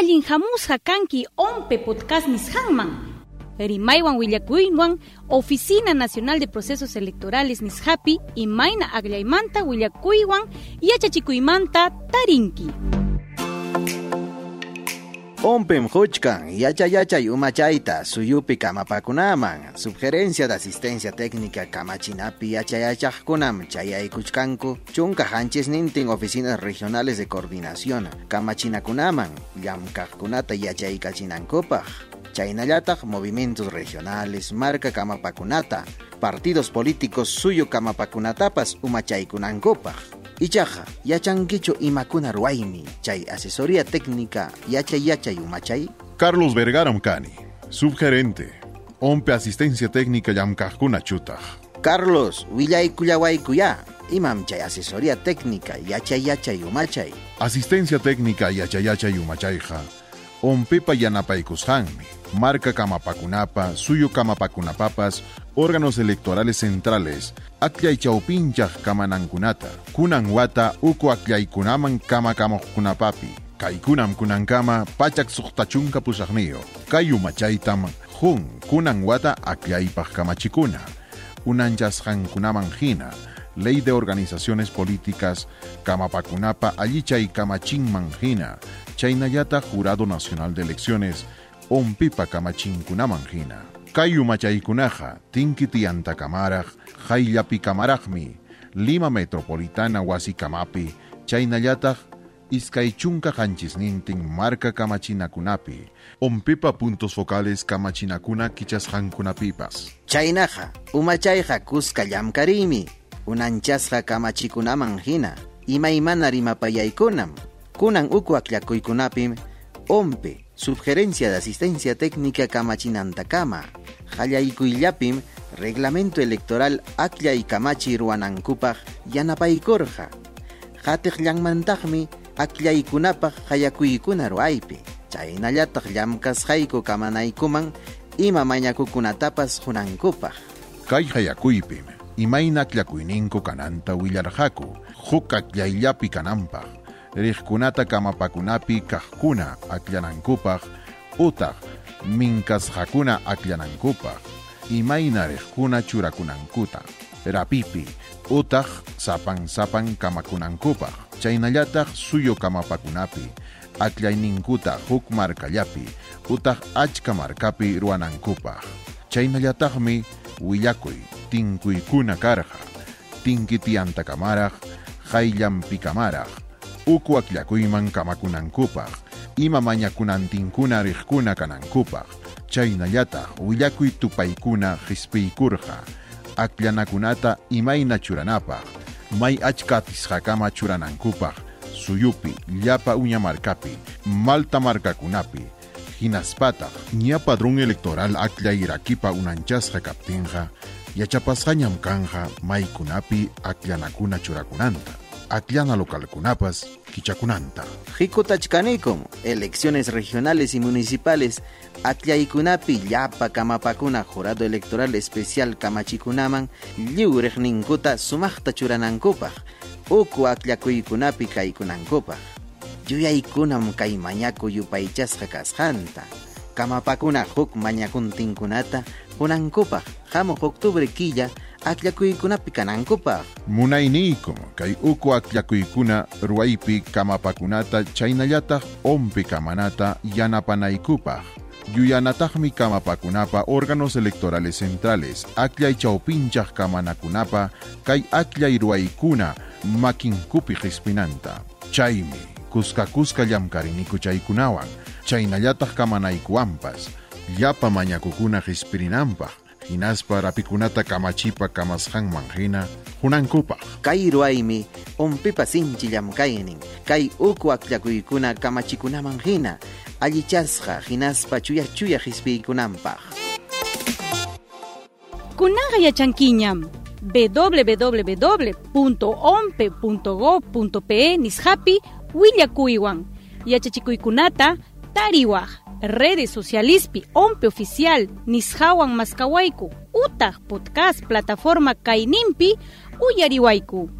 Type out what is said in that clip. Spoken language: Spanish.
allin hamusqa kanki ompe podcast nisqanman Rimaiwan Willakuywan, Oficina Nacional de Procesos Electorales Nishapi, Imaina Aglaymanta Willakuywan, Yachachikuymanta Tarinki. Ompem huchkan, yacha yachay umachayta, suyupi kamapakunaman, sugerencia de asistencia técnica kamachinapi yachayachajkunam chayaykuchkanku, chunka hanches nintin oficinas regionales de coordinación, kamachinakunaman, llamkajkunata yachaykachinankupaj, chaynallataq movimientos regionales, marca kamapakunata, partidos políticos suyo kamapakunatapas umachaykunankupaj. Ichaja, yachankichu imakuna ruaymi, chay asesoría técnica yachay yachay umachay. Carlos Vergara Mcani, subgerente, ompe asistencia técnica yamkajkuna chutaj. Carlos, willay kuya, imam chay asesoría técnica yachay yachay umachay. Asistencia técnica yachay yachay umachayja, ompepa yanapaykushanmi, marca kamapakunapa, suyo kamapakunapapas, órganos electorales centrales, akyay chawpinchaq kamanankunata, kunan wata uku kunaman kama kamoqkunapapi, kaykunam kunankama pachak suqtachunka pusaqniyo, kayu machaytam jun kunan wata akyaypaq kamachikuna, unanchasqankunaman hina, Ley de Organizaciones Políticas, Kamapakunapa Allichay Kamachinman hina, Chaynayata Jurado Nacional de Elecciones, Ompipa Kamachinkunaman hina. Kayu machaykunaja, tinkiti antakamaraj, hayllapi kamarajmi, Lima Metropolitana wasikamapi, chaynallataq iskaychunka hanchisnintin marca kamachinakunapi, ompipa puntos focales kamachinakuna kichasqankunapipas. Chaynaja, umachayja kuska llamkarimi, unanchasja kamachikunaman hina, imaymana rimapayaykunam, kunan uku aklakuykunapim, ompe, Subgerencia de Asistencia Técnica Kamachinantakama, Hallaykuyllapim, Reglamento Electoral Aklla y Kamachi Ruanankupaj, Yanapaykorja, Hatej Llanmantajmi, Aklaykunapaj Hayakuykuna ruaypi, Chaynallataq llamkasqayku kamanaykuman, ima mañakukunatapas hunankupaj. Kay hayakuypim, imayna akllakuyninku kananta willarhaku, huk aklayllapi kanampaj, riqkunata kamapakunapi kajkuna akllanankupaq utaq minkasqakuna akllanankupaq imayna riqkuna churakunankuta. Rapipi utaq sapan sapan kamakunankupaq chaynallataq suyo kamapakunapi aklayninkuta huk markallapi utaq achka markapi ruwanankupaq chaynallataqmi willakuy tinkuykuna karqa tinkitiantakamaraq qayllanpikamaraq uku akllakuyman kamakunankupaq ima mañakunantinkuna riqkuna kanankupaq chaynallataq willakuy tupaykuna qispiykurqa akllanakunata imayna churanapaq may achka atisqakama churanankupaq suyupi llapa uña markapi malta markakunapi hinaspataq ña padrón electoral aklla irakipa unanchasqa kaptinqa yachapasqañam kanja maykunapi akllanakuna churakunanta Atliana local kunapas kichakunanta. Jikutachkanikum, elecciones regionales y municipales, Atliaikunapi llapa kamapakuna jurado electoral especial kamachikunaman, liurek ninkuta sumaqta churanankupaj, uku atliakuykunapi kaykunankupaj. Yuyaykunam kay mañaku yupaychasqa kasqanta. Kamapakuna huk mañakuntinkunata hunankupaj, hamuq octubre quilla, akllakuykunapi kanankupaq. Munaynikum kay uku akllakuykuna ruwaypi kamapakunata chaynallataq ompi kamanata yanapanaykupaq. Yuyanataqmi kamapakunapa órganos electorales centrales akllay chawpinchaq kamanakunapa kay akllay ruwaykuna makinkupi hispinanta. Chaymi kuska kuska llamkariniku chaykunawan chaynallataq kamanaykuwanpas llapa mañakukuna hispirinanpaq hinaspa rapikunata kamachipa kamasqan manhina hunankupa kay ruaymi umpipa sinchi llamkaynin kay uku akllakuykuna kamachikunaman hina allichasqa hinaspa chuya chuya hispiykunanpaq kunaqa yachankiñam. www.ompe.gov.pe nishapi willakuywan. Yachachikuykunata tariwaq redes socialispi ompe oficial nishawan maskawaiku utah podcast plataforma kainimpi uyariwaiku